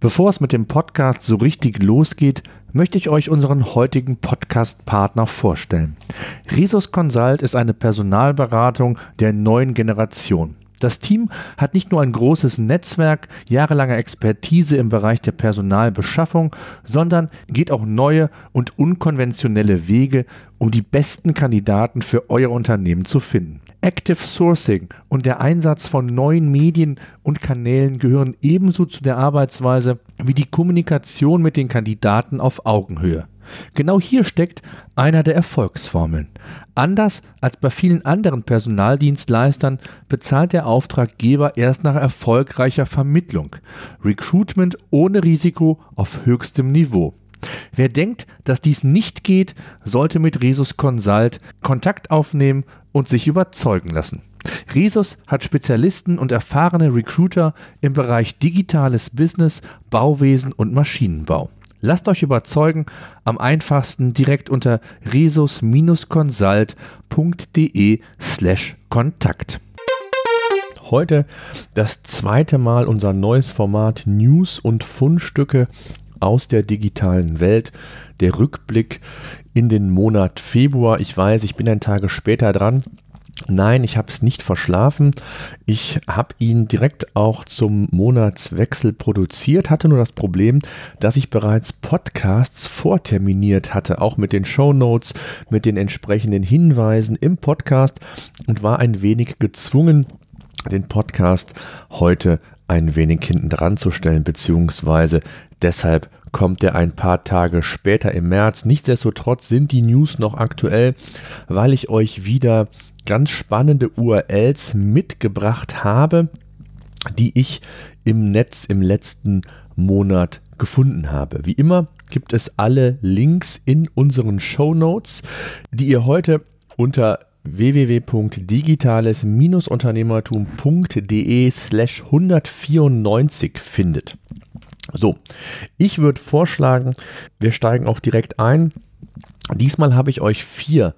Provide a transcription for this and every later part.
Bevor es mit dem Podcast so richtig losgeht, möchte ich euch unseren heutigen Podcast-Partner vorstellen. Resus Consult ist eine Personalberatung der neuen Generation. Das Team hat nicht nur ein großes Netzwerk, jahrelange Expertise im Bereich der Personalbeschaffung, sondern geht auch neue und unkonventionelle Wege, um die besten Kandidaten für euer Unternehmen zu finden. Active Sourcing und der Einsatz von neuen Medien und Kanälen gehören ebenso zu der Arbeitsweise wie die Kommunikation mit den Kandidaten auf Augenhöhe. Genau hier steckt einer der Erfolgsformeln. Anders als bei vielen anderen Personaldienstleistern bezahlt der Auftraggeber erst nach erfolgreicher Vermittlung. Recruitment ohne Risiko auf höchstem Niveau. Wer denkt, dass dies nicht geht, sollte mit Resus Consult Kontakt aufnehmen und sich überzeugen lassen. Resus hat Spezialisten und erfahrene Recruiter im Bereich digitales Business, Bauwesen und Maschinenbau. Lasst euch überzeugen, am einfachsten direkt unter resus-consult.de slash Kontakt. Heute das zweite Mal unser neues Format News und Fundstücke aus der digitalen Welt. Der Rückblick in den Monat Februar. Ich weiß, ich bin ein Tage später dran. Nein, ich habe es nicht verschlafen. Ich habe ihn direkt auch zum Monatswechsel produziert, hatte nur das Problem, dass ich bereits Podcasts vorterminiert hatte, auch mit den Show Notes, mit den entsprechenden Hinweisen im Podcast und war ein wenig gezwungen, den Podcast heute ein wenig hinten dran zu stellen, beziehungsweise deshalb kommt er ein paar Tage später im März. Nichtsdestotrotz sind die News noch aktuell, weil ich euch wieder ganz spannende URLs mitgebracht habe, die ich im Netz im letzten Monat gefunden habe. Wie immer gibt es alle Links in unseren Show Notes, die ihr heute unter www.digitales-unternehmertum.de slash 194 findet. So, ich würde vorschlagen, wir steigen auch direkt ein. Diesmal habe ich euch vier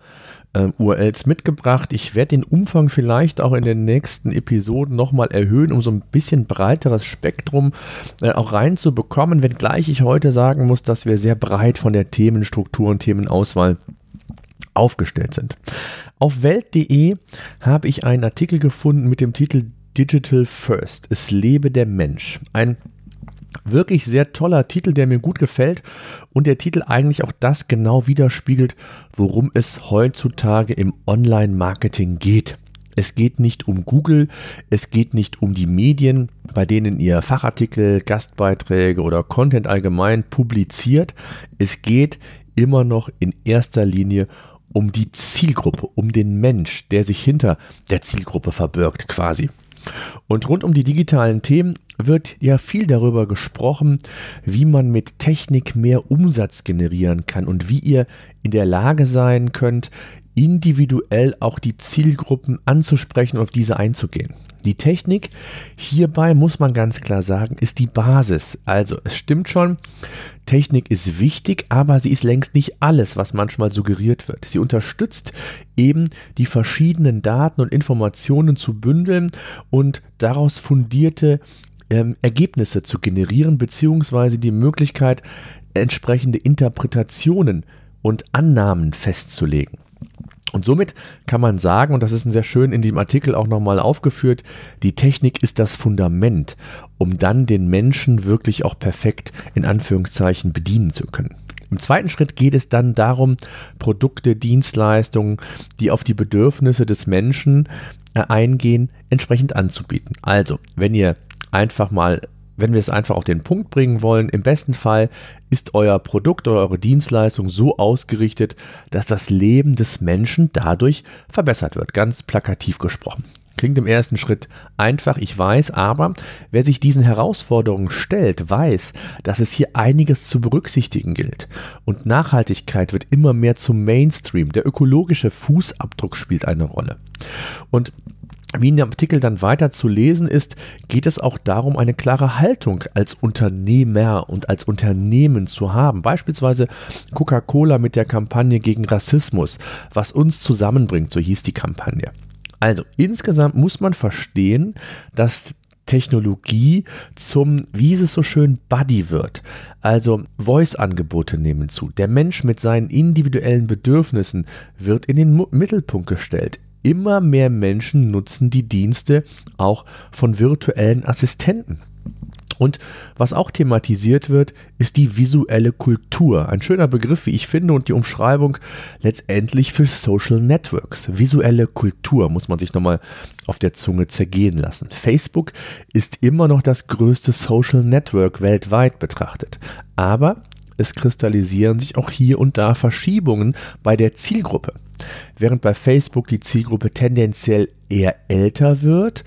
äh, URLs mitgebracht. Ich werde den Umfang vielleicht auch in den nächsten Episoden nochmal erhöhen, um so ein bisschen breiteres Spektrum äh, auch reinzubekommen, wenngleich ich heute sagen muss, dass wir sehr breit von der Themenstruktur und Themenauswahl aufgestellt sind. Auf welt.de habe ich einen Artikel gefunden mit dem Titel Digital First. Es lebe der Mensch. Ein Wirklich sehr toller Titel, der mir gut gefällt und der Titel eigentlich auch das genau widerspiegelt, worum es heutzutage im Online-Marketing geht. Es geht nicht um Google, es geht nicht um die Medien, bei denen ihr Fachartikel, Gastbeiträge oder Content allgemein publiziert. Es geht immer noch in erster Linie um die Zielgruppe, um den Mensch, der sich hinter der Zielgruppe verbirgt quasi. Und rund um die digitalen Themen wird ja viel darüber gesprochen, wie man mit Technik mehr Umsatz generieren kann und wie ihr in der Lage sein könnt, individuell auch die Zielgruppen anzusprechen und auf diese einzugehen. Die Technik hierbei muss man ganz klar sagen, ist die Basis. Also es stimmt schon, Technik ist wichtig, aber sie ist längst nicht alles, was manchmal suggeriert wird. Sie unterstützt eben die verschiedenen Daten und Informationen zu bündeln und daraus fundierte ähm, Ergebnisse zu generieren, beziehungsweise die Möglichkeit, entsprechende Interpretationen und Annahmen festzulegen. Und somit kann man sagen, und das ist sehr schön in diesem Artikel auch nochmal aufgeführt, die Technik ist das Fundament, um dann den Menschen wirklich auch perfekt in Anführungszeichen bedienen zu können. Im zweiten Schritt geht es dann darum, Produkte, Dienstleistungen, die auf die Bedürfnisse des Menschen äh, eingehen, entsprechend anzubieten. Also, wenn ihr einfach mal wenn wir es einfach auf den Punkt bringen wollen, im besten Fall ist euer Produkt oder eure Dienstleistung so ausgerichtet, dass das Leben des Menschen dadurch verbessert wird, ganz plakativ gesprochen. Klingt im ersten Schritt einfach, ich weiß, aber wer sich diesen Herausforderungen stellt, weiß, dass es hier einiges zu berücksichtigen gilt. Und Nachhaltigkeit wird immer mehr zum Mainstream. Der ökologische Fußabdruck spielt eine Rolle. Und wie in dem Artikel dann weiter zu lesen ist, geht es auch darum, eine klare Haltung als Unternehmer und als Unternehmen zu haben. Beispielsweise Coca-Cola mit der Kampagne gegen Rassismus, was uns zusammenbringt, so hieß die Kampagne. Also insgesamt muss man verstehen, dass Technologie zum, wie es so schön, Buddy wird. Also Voice-Angebote nehmen zu. Der Mensch mit seinen individuellen Bedürfnissen wird in den Mittelpunkt gestellt immer mehr Menschen nutzen die Dienste auch von virtuellen Assistenten. Und was auch thematisiert wird, ist die visuelle Kultur. Ein schöner Begriff, wie ich finde, und die Umschreibung letztendlich für Social Networks. Visuelle Kultur muss man sich nochmal auf der Zunge zergehen lassen. Facebook ist immer noch das größte Social Network weltweit betrachtet. Aber es kristallisieren sich auch hier und da Verschiebungen bei der Zielgruppe. Während bei Facebook die Zielgruppe tendenziell eher älter wird,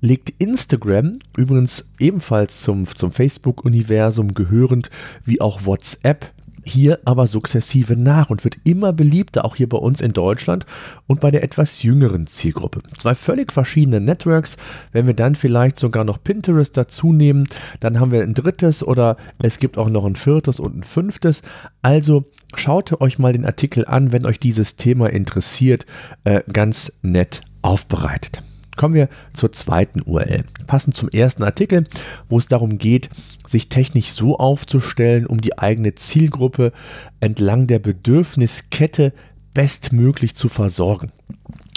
legt Instagram, übrigens ebenfalls zum, zum Facebook-Universum gehörend, wie auch WhatsApp, hier aber sukzessive nach und wird immer beliebter, auch hier bei uns in Deutschland und bei der etwas jüngeren Zielgruppe. Zwei völlig verschiedene Networks. Wenn wir dann vielleicht sogar noch Pinterest dazu nehmen, dann haben wir ein drittes oder es gibt auch noch ein viertes und ein fünftes. Also schaut euch mal den Artikel an, wenn euch dieses Thema interessiert. Äh, ganz nett aufbereitet. Kommen wir zur zweiten URL. Passend zum ersten Artikel, wo es darum geht, sich technisch so aufzustellen, um die eigene Zielgruppe entlang der Bedürfniskette bestmöglich zu versorgen.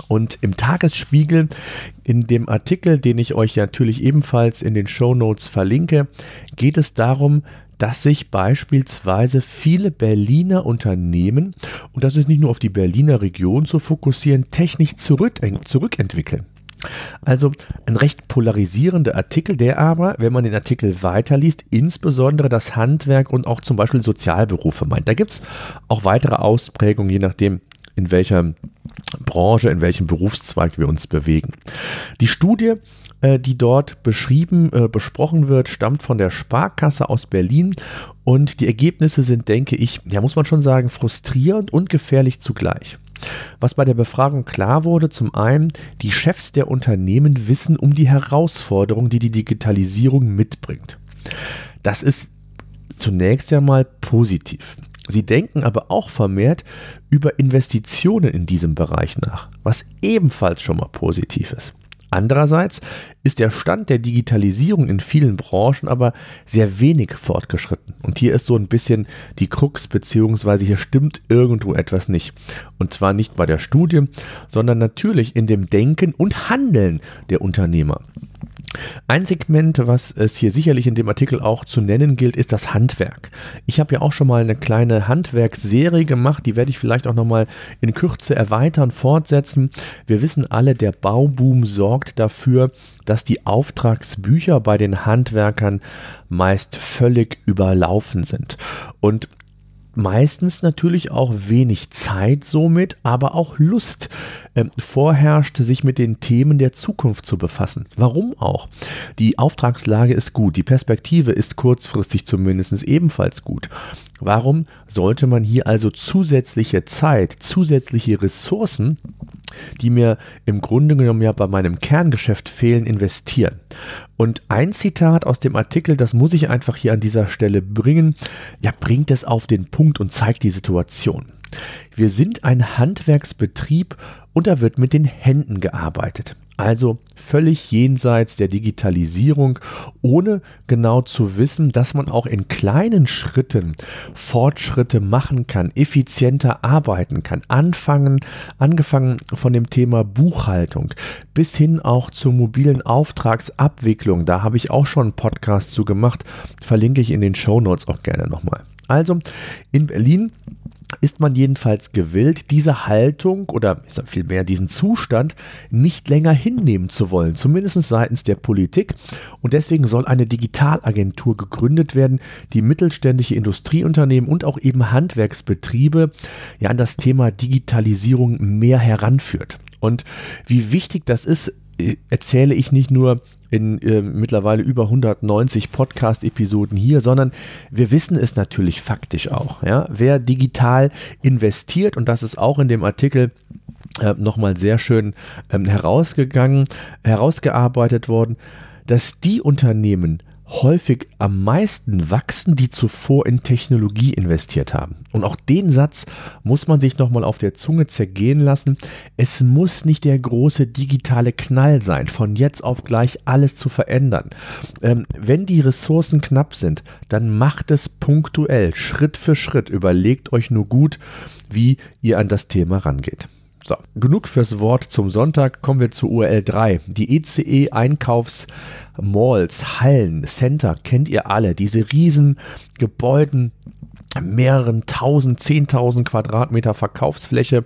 Und im Tagesspiegel, in dem Artikel, den ich euch natürlich ebenfalls in den Show Notes verlinke, geht es darum, dass sich beispielsweise viele Berliner Unternehmen, und das ist nicht nur auf die Berliner Region zu fokussieren, technisch zurück, zurückentwickeln. Also ein recht polarisierender Artikel, der aber, wenn man den Artikel weiterliest, insbesondere das Handwerk und auch zum Beispiel Sozialberufe meint. Da gibt es auch weitere Ausprägungen, je nachdem, in welcher Branche, in welchem Berufszweig wir uns bewegen. Die Studie äh, die dort beschrieben, äh, besprochen wird, stammt von der Sparkasse aus Berlin und die Ergebnisse sind, denke ich, ja, muss man schon sagen, frustrierend und gefährlich zugleich. Was bei der Befragung klar wurde, zum einen, die Chefs der Unternehmen wissen um die Herausforderungen, die die Digitalisierung mitbringt. Das ist zunächst einmal positiv. Sie denken aber auch vermehrt über Investitionen in diesem Bereich nach, was ebenfalls schon mal positiv ist. Andererseits ist der Stand der Digitalisierung in vielen Branchen aber sehr wenig fortgeschritten. Und hier ist so ein bisschen die Krux, beziehungsweise hier stimmt irgendwo etwas nicht. Und zwar nicht bei der Studie, sondern natürlich in dem Denken und Handeln der Unternehmer. Ein Segment, was es hier sicherlich in dem Artikel auch zu nennen gilt, ist das Handwerk. Ich habe ja auch schon mal eine kleine Handwerksserie gemacht, die werde ich vielleicht auch noch mal in Kürze erweitern, fortsetzen. Wir wissen alle, der Bauboom sorgt dafür, dass die Auftragsbücher bei den Handwerkern meist völlig überlaufen sind. Und meistens natürlich auch wenig Zeit somit, aber auch Lust äh, vorherrscht, sich mit den Themen der Zukunft zu befassen. Warum auch? Die Auftragslage ist gut, die Perspektive ist kurzfristig zumindest ebenfalls gut. Warum sollte man hier also zusätzliche Zeit, zusätzliche Ressourcen die mir im Grunde genommen ja bei meinem Kerngeschäft fehlen, investieren. Und ein Zitat aus dem Artikel, das muss ich einfach hier an dieser Stelle bringen, ja, bringt es auf den Punkt und zeigt die Situation. Wir sind ein Handwerksbetrieb und da wird mit den Händen gearbeitet. Also völlig jenseits der Digitalisierung, ohne genau zu wissen, dass man auch in kleinen Schritten Fortschritte machen kann, effizienter arbeiten kann. Anfangen, angefangen von dem Thema Buchhaltung bis hin auch zur mobilen Auftragsabwicklung. Da habe ich auch schon einen Podcast zu gemacht, verlinke ich in den Show Notes auch gerne nochmal. Also in Berlin ist man jedenfalls gewillt, diese Haltung oder vielmehr diesen Zustand nicht länger hinnehmen zu wollen, zumindest seitens der Politik. Und deswegen soll eine Digitalagentur gegründet werden, die mittelständische Industrieunternehmen und auch eben Handwerksbetriebe ja an das Thema Digitalisierung mehr heranführt. Und wie wichtig das ist, äh, erzähle ich nicht nur in äh, mittlerweile über 190 Podcast-Episoden hier, sondern wir wissen es natürlich faktisch auch. Ja? Wer digital investiert, und das ist auch in dem Artikel äh, nochmal sehr schön ähm, herausgegangen, herausgearbeitet worden, dass die Unternehmen häufig am meisten wachsen, die zuvor in Technologie investiert haben. Und auch den Satz muss man sich nochmal auf der Zunge zergehen lassen. Es muss nicht der große digitale Knall sein, von jetzt auf gleich alles zu verändern. Ähm, wenn die Ressourcen knapp sind, dann macht es punktuell, Schritt für Schritt. Überlegt euch nur gut, wie ihr an das Thema rangeht. So, genug fürs Wort zum Sonntag. Kommen wir zu URL 3. Die ECE Einkaufsmalls, Hallen, Center kennt ihr alle. Diese riesen Gebäuden, mehreren tausend, zehntausend Quadratmeter Verkaufsfläche.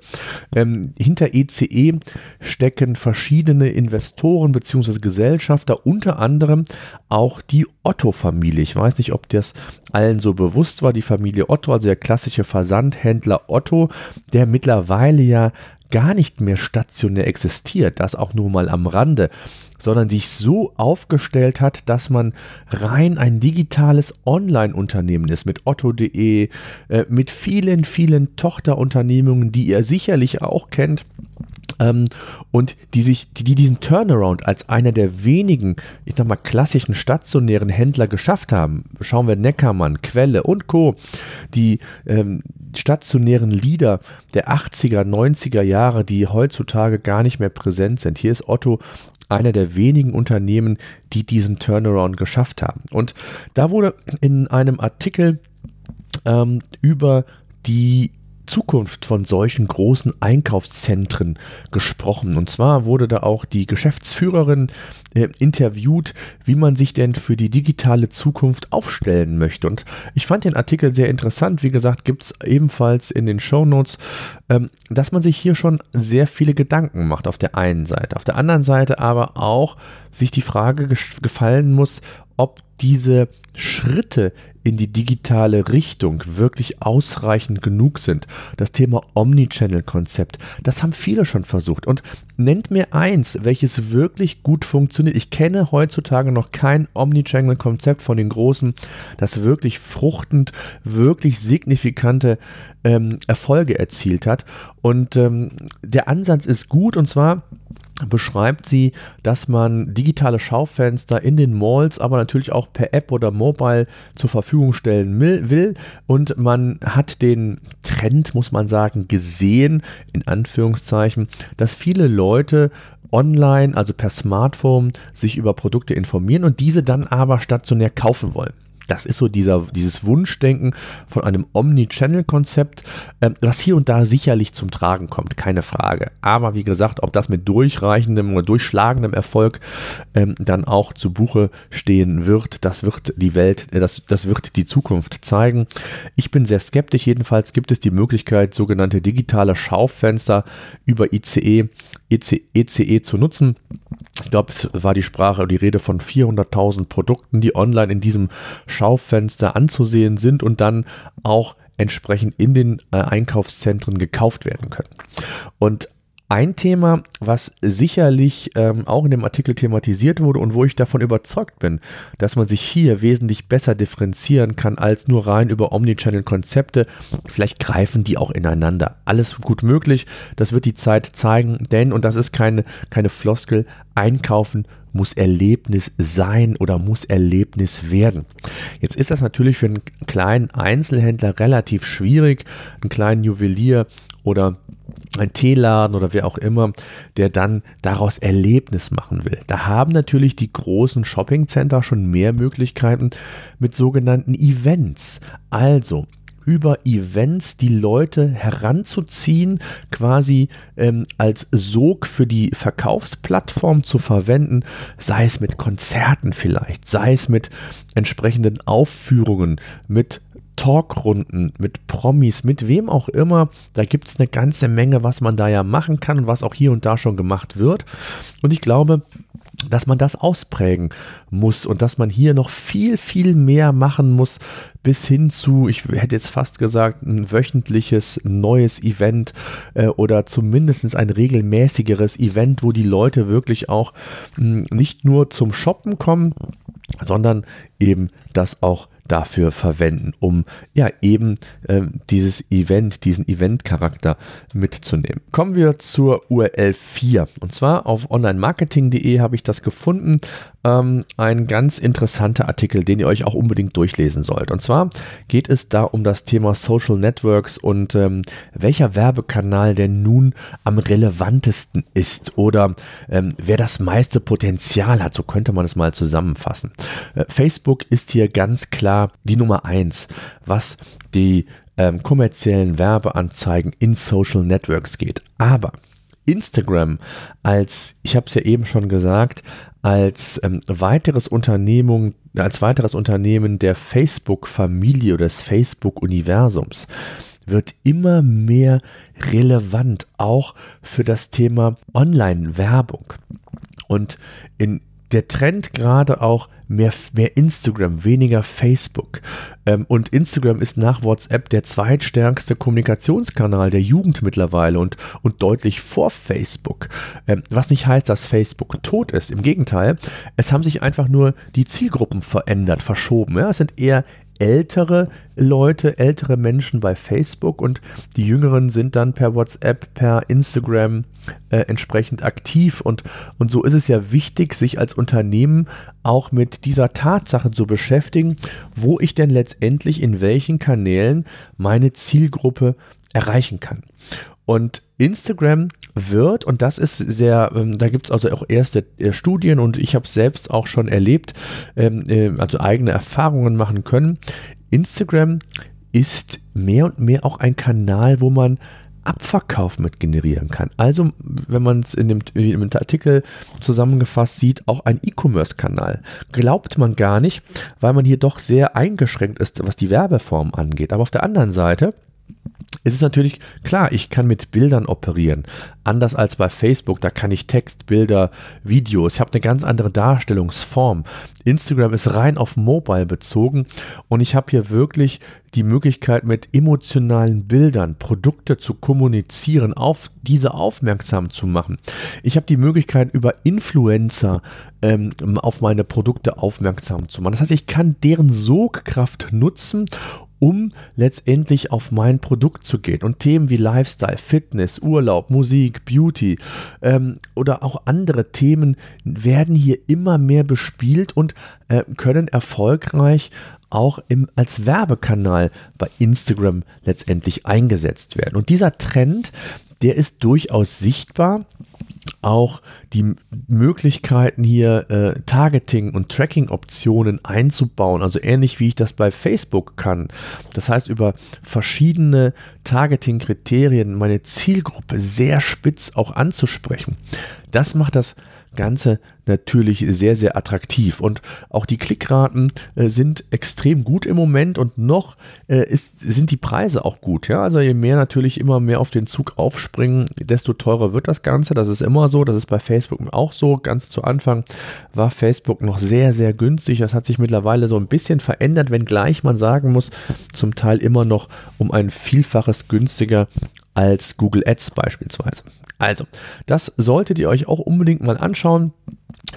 Ähm, hinter ECE e stecken verschiedene Investoren bzw. Gesellschafter, unter anderem auch die Otto-Familie. Ich weiß nicht, ob das allen so bewusst war. Die Familie Otto, also der klassische Versandhändler Otto, der mittlerweile ja gar nicht mehr stationär existiert, das auch nur mal am Rande, sondern sich so aufgestellt hat, dass man rein ein digitales Online-Unternehmen ist mit otto.de, äh, mit vielen, vielen Tochterunternehmungen, die ihr sicherlich auch kennt ähm, und die sich, die, die diesen Turnaround als einer der wenigen, ich sag mal, klassischen stationären Händler geschafft haben. Schauen wir Neckermann, Quelle und Co., die ähm, stationären Lieder der 80er, 90er Jahre, die heutzutage gar nicht mehr präsent sind. Hier ist Otto einer der wenigen Unternehmen, die diesen Turnaround geschafft haben. Und da wurde in einem Artikel ähm, über die Zukunft von solchen großen Einkaufszentren gesprochen. Und zwar wurde da auch die Geschäftsführerin äh, interviewt, wie man sich denn für die digitale Zukunft aufstellen möchte. Und ich fand den Artikel sehr interessant. Wie gesagt, gibt es ebenfalls in den Show Notes, ähm, dass man sich hier schon sehr viele Gedanken macht auf der einen Seite. Auf der anderen Seite aber auch sich die Frage gefallen muss, ob diese Schritte in die digitale Richtung wirklich ausreichend genug sind. Das Thema Omnichannel-Konzept, das haben viele schon versucht. Und nennt mir eins, welches wirklich gut funktioniert. Ich kenne heutzutage noch kein Omnichannel-Konzept von den Großen, das wirklich fruchtend, wirklich signifikante ähm, Erfolge erzielt hat. Und ähm, der Ansatz ist gut und zwar beschreibt sie, dass man digitale Schaufenster in den Malls, aber natürlich auch per App oder Mobile zur Verfügung stellen will. Und man hat den Trend, muss man sagen, gesehen, in Anführungszeichen, dass viele Leute online, also per Smartphone, sich über Produkte informieren und diese dann aber stationär kaufen wollen. Das ist so dieser, dieses Wunschdenken von einem Omni-Channel-Konzept, ähm, was hier und da sicherlich zum Tragen kommt, keine Frage. Aber wie gesagt, ob das mit durchreichendem oder durchschlagendem Erfolg ähm, dann auch zu Buche stehen wird, das wird die Welt, äh, das, das wird die Zukunft zeigen. Ich bin sehr skeptisch. Jedenfalls gibt es die Möglichkeit, sogenannte digitale Schaufenster über ICE, ECE, ECE zu nutzen. Ich glaube, es war die Sprache, die Rede von 400.000 Produkten, die online in diesem Schaufenster anzusehen sind und dann auch entsprechend in den äh, Einkaufszentren gekauft werden können. Und ein Thema, was sicherlich ähm, auch in dem Artikel thematisiert wurde und wo ich davon überzeugt bin, dass man sich hier wesentlich besser differenzieren kann als nur rein über Omnichannel-Konzepte. Vielleicht greifen die auch ineinander. Alles gut möglich. Das wird die Zeit zeigen, denn, und das ist keine, keine Floskel, einkaufen muss Erlebnis sein oder muss Erlebnis werden. Jetzt ist das natürlich für einen kleinen Einzelhändler relativ schwierig, einen kleinen Juwelier oder ein Teeladen oder wer auch immer, der dann daraus Erlebnis machen will. Da haben natürlich die großen Shoppingcenter schon mehr Möglichkeiten mit sogenannten Events. Also über Events die Leute heranzuziehen, quasi ähm, als Sog für die Verkaufsplattform zu verwenden, sei es mit Konzerten vielleicht, sei es mit entsprechenden Aufführungen, mit Talkrunden mit Promis, mit wem auch immer. Da gibt es eine ganze Menge, was man da ja machen kann und was auch hier und da schon gemacht wird. Und ich glaube, dass man das ausprägen muss und dass man hier noch viel, viel mehr machen muss, bis hin zu, ich hätte jetzt fast gesagt, ein wöchentliches neues Event äh, oder zumindest ein regelmäßigeres Event, wo die Leute wirklich auch mh, hm, nicht nur zum Shoppen kommen, sondern eben das auch dafür verwenden, um ja eben äh, dieses Event, diesen Event-Charakter mitzunehmen. Kommen wir zur URL 4 und zwar auf onlinemarketing.de habe ich das gefunden. Ähm, ein ganz interessanter Artikel, den ihr euch auch unbedingt durchlesen sollt. Und zwar geht es da um das Thema Social Networks und ähm, welcher Werbekanal denn nun am relevantesten ist oder ähm, wer das meiste Potenzial hat. So könnte man es mal zusammenfassen. Äh, Facebook ist hier ganz klar die Nummer eins, was die ähm, kommerziellen Werbeanzeigen in Social Networks geht. Aber Instagram als, ich habe es ja eben schon gesagt, als ähm, weiteres Unternehmen, als weiteres Unternehmen der Facebook-Familie oder des Facebook-Universums wird immer mehr relevant, auch für das Thema Online-Werbung. Und in der Trend gerade auch mehr, mehr Instagram, weniger Facebook. Ähm, und Instagram ist nach WhatsApp der zweitstärkste Kommunikationskanal der Jugend mittlerweile und, und deutlich vor Facebook. Ähm, was nicht heißt, dass Facebook tot ist. Im Gegenteil, es haben sich einfach nur die Zielgruppen verändert, verschoben. Ja? Es sind eher ältere Leute, ältere Menschen bei Facebook und die Jüngeren sind dann per WhatsApp, per Instagram äh, entsprechend aktiv und, und so ist es ja wichtig, sich als Unternehmen auch mit dieser Tatsache zu beschäftigen, wo ich denn letztendlich in welchen Kanälen meine Zielgruppe erreichen kann. Und Instagram wird, und das ist sehr, ähm, da gibt es also auch erste äh, Studien und ich habe es selbst auch schon erlebt, ähm, äh, also eigene Erfahrungen machen können. Instagram ist mehr und mehr auch ein Kanal, wo man Abverkauf mit generieren kann. Also, wenn man es in in dem Artikel zusammengefasst sieht, auch ein E-Commerce-Kanal. Glaubt man gar nicht, weil man hier doch sehr eingeschränkt ist, was die Werbeform angeht. Aber auf der anderen Seite es ist natürlich klar, ich kann mit Bildern operieren. Anders als bei Facebook, da kann ich Text, Bilder, Videos. Ich habe eine ganz andere Darstellungsform. Instagram ist rein auf Mobile bezogen und ich habe hier wirklich die Möglichkeit, mit emotionalen Bildern Produkte zu kommunizieren, auf diese aufmerksam zu machen. Ich habe die Möglichkeit, über Influencer ähm, auf meine Produkte aufmerksam zu machen. Das heißt, ich kann deren Sogkraft nutzen, um letztendlich auf mein Produkt zu gehen. Und Themen wie Lifestyle, Fitness, Urlaub, Musik, Beauty ähm, oder auch andere Themen werden hier immer mehr bespielt und äh, können erfolgreich auch im, als Werbekanal bei Instagram letztendlich eingesetzt werden. Und dieser Trend, der ist durchaus sichtbar auch die Möglichkeiten hier äh, Targeting und Tracking-Optionen einzubauen, also ähnlich wie ich das bei Facebook kann. Das heißt, über verschiedene Targeting-Kriterien meine Zielgruppe sehr spitz auch anzusprechen. Das macht das Ganze natürlich sehr, sehr attraktiv. Und auch die Klickraten äh, sind extrem gut im Moment und noch äh, ist, sind die Preise auch gut. Ja? Also je mehr natürlich immer mehr auf den Zug aufspringen, desto teurer wird das Ganze. Das ist immer so. Das ist bei Facebook auch so. Ganz zu Anfang war Facebook noch sehr, sehr günstig. Das hat sich mittlerweile so ein bisschen verändert, wenngleich man sagen muss, zum Teil immer noch um ein Vielfaches günstiger als Google Ads beispielsweise. Also, das solltet ihr euch auch unbedingt mal anschauen.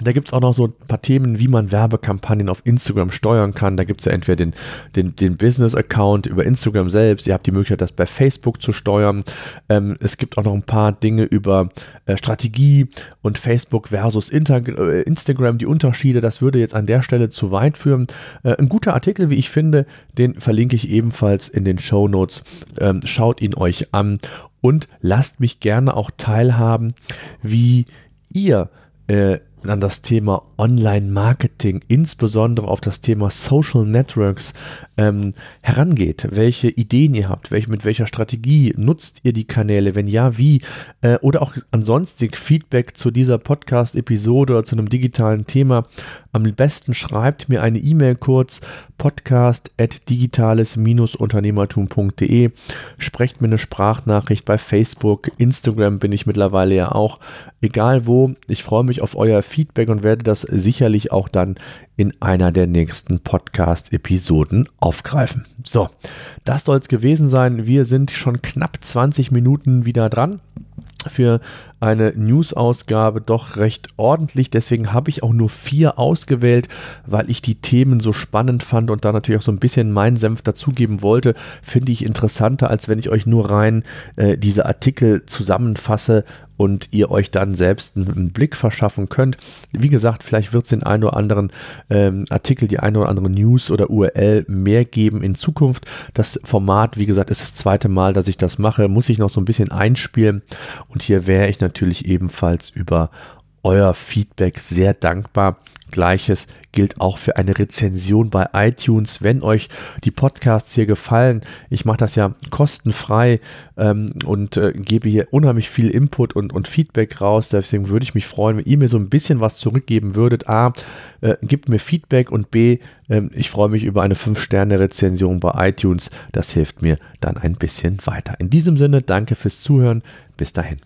Da gibt es auch noch so ein paar Themen, wie man Werbekampagnen auf Instagram steuern kann. Da gibt es ja entweder den, den, den Business-Account über Instagram selbst. Ihr habt die Möglichkeit, das bei Facebook zu steuern. Ähm, es gibt auch noch ein paar Dinge über äh, Strategie und Facebook versus Inter äh, Instagram, die Unterschiede. Das würde jetzt an der Stelle zu weit führen. Äh, ein guter Artikel, wie ich finde, den verlinke ich ebenfalls in den Show Notes. Ähm, schaut ihn euch an und lasst mich gerne auch teilhaben, wie ihr äh, an das Thema Online-Marketing, insbesondere auf das Thema Social Networks ähm, herangeht, welche Ideen ihr habt, welch, mit welcher Strategie nutzt ihr die Kanäle, wenn ja, wie, äh, oder auch ansonsten Feedback zu dieser Podcast-Episode oder zu einem digitalen Thema, am besten schreibt mir eine E-Mail kurz podcast at digitales-unternehmertum.de sprecht mir eine Sprachnachricht bei Facebook, Instagram bin ich mittlerweile ja auch, egal wo, ich freue mich auf euer Feedback und werde das sicherlich auch dann in einer der nächsten Podcast-Episoden aufgreifen. So, das soll es gewesen sein. Wir sind schon knapp 20 Minuten wieder dran für eine News-Ausgabe doch recht ordentlich. Deswegen habe ich auch nur vier ausgewählt, weil ich die Themen so spannend fand und da natürlich auch so ein bisschen meinen Senf dazugeben wollte. Finde ich interessanter, als wenn ich euch nur rein äh, diese Artikel zusammenfasse und ihr euch dann selbst einen Blick verschaffen könnt. Wie gesagt, vielleicht wird es den einen oder anderen ähm, Artikel, die eine oder andere News oder URL mehr geben in Zukunft. Das Format, wie gesagt, ist das zweite Mal, dass ich das mache, muss ich noch so ein bisschen einspielen und hier wäre ich natürlich ebenfalls über euer Feedback sehr dankbar. Gleiches gilt auch für eine Rezension bei iTunes. Wenn euch die Podcasts hier gefallen, ich mache das ja kostenfrei ähm, und äh, gebe hier unheimlich viel Input und, und Feedback raus. Deswegen würde ich mich freuen, wenn ihr mir so ein bisschen was zurückgeben würdet. A, äh, gibt mir Feedback und B, äh, ich freue mich über eine 5-Sterne-Rezension bei iTunes. Das hilft mir dann ein bisschen weiter. In diesem Sinne, danke fürs Zuhören. Bis dahin.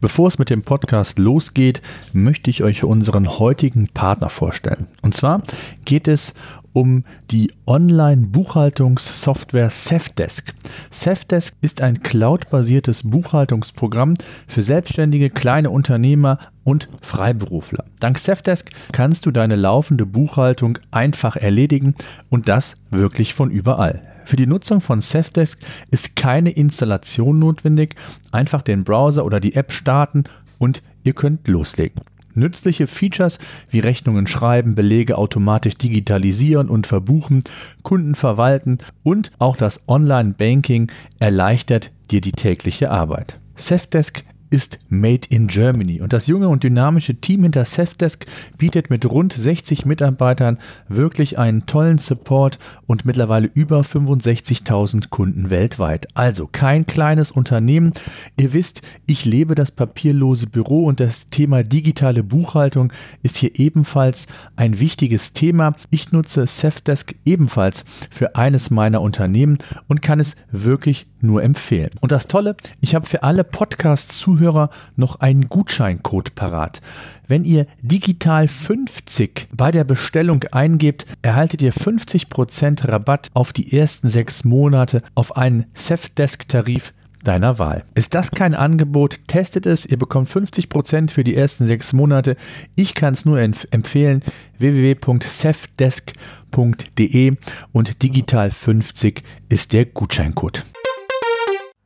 Bevor es mit dem Podcast losgeht, möchte ich euch unseren heutigen Partner vorstellen. Und zwar geht es um die Online-Buchhaltungssoftware Safdesk. Safdesk ist ein cloud-basiertes Buchhaltungsprogramm für selbstständige kleine Unternehmer und Freiberufler. Dank Safdesk kannst du deine laufende Buchhaltung einfach erledigen und das wirklich von überall. Für die Nutzung von Safdesk ist keine Installation notwendig. Einfach den Browser oder die App starten und ihr könnt loslegen. Nützliche Features wie Rechnungen schreiben, Belege automatisch digitalisieren und verbuchen, Kunden verwalten und auch das Online-Banking erleichtert dir die tägliche Arbeit. Safdesk ist Made in Germany und das junge und dynamische Team hinter Safdesk bietet mit rund 60 Mitarbeitern wirklich einen tollen Support und mittlerweile über 65.000 Kunden weltweit. Also kein kleines Unternehmen. Ihr wisst, ich lebe das papierlose Büro und das Thema digitale Buchhaltung ist hier ebenfalls ein wichtiges Thema. Ich nutze Safdesk ebenfalls für eines meiner Unternehmen und kann es wirklich nur empfehlen. Und das Tolle, ich habe für alle Podcast-Zuhörer noch einen Gutscheincode parat. Wenn ihr digital 50 bei der Bestellung eingebt, erhaltet ihr 50% Rabatt auf die ersten sechs Monate auf einen Safdesk-Tarif deiner Wahl. Ist das kein Angebot? Testet es. Ihr bekommt 50% für die ersten sechs Monate. Ich kann es nur empfehlen. www.safdesk.de und digital 50 ist der Gutscheincode.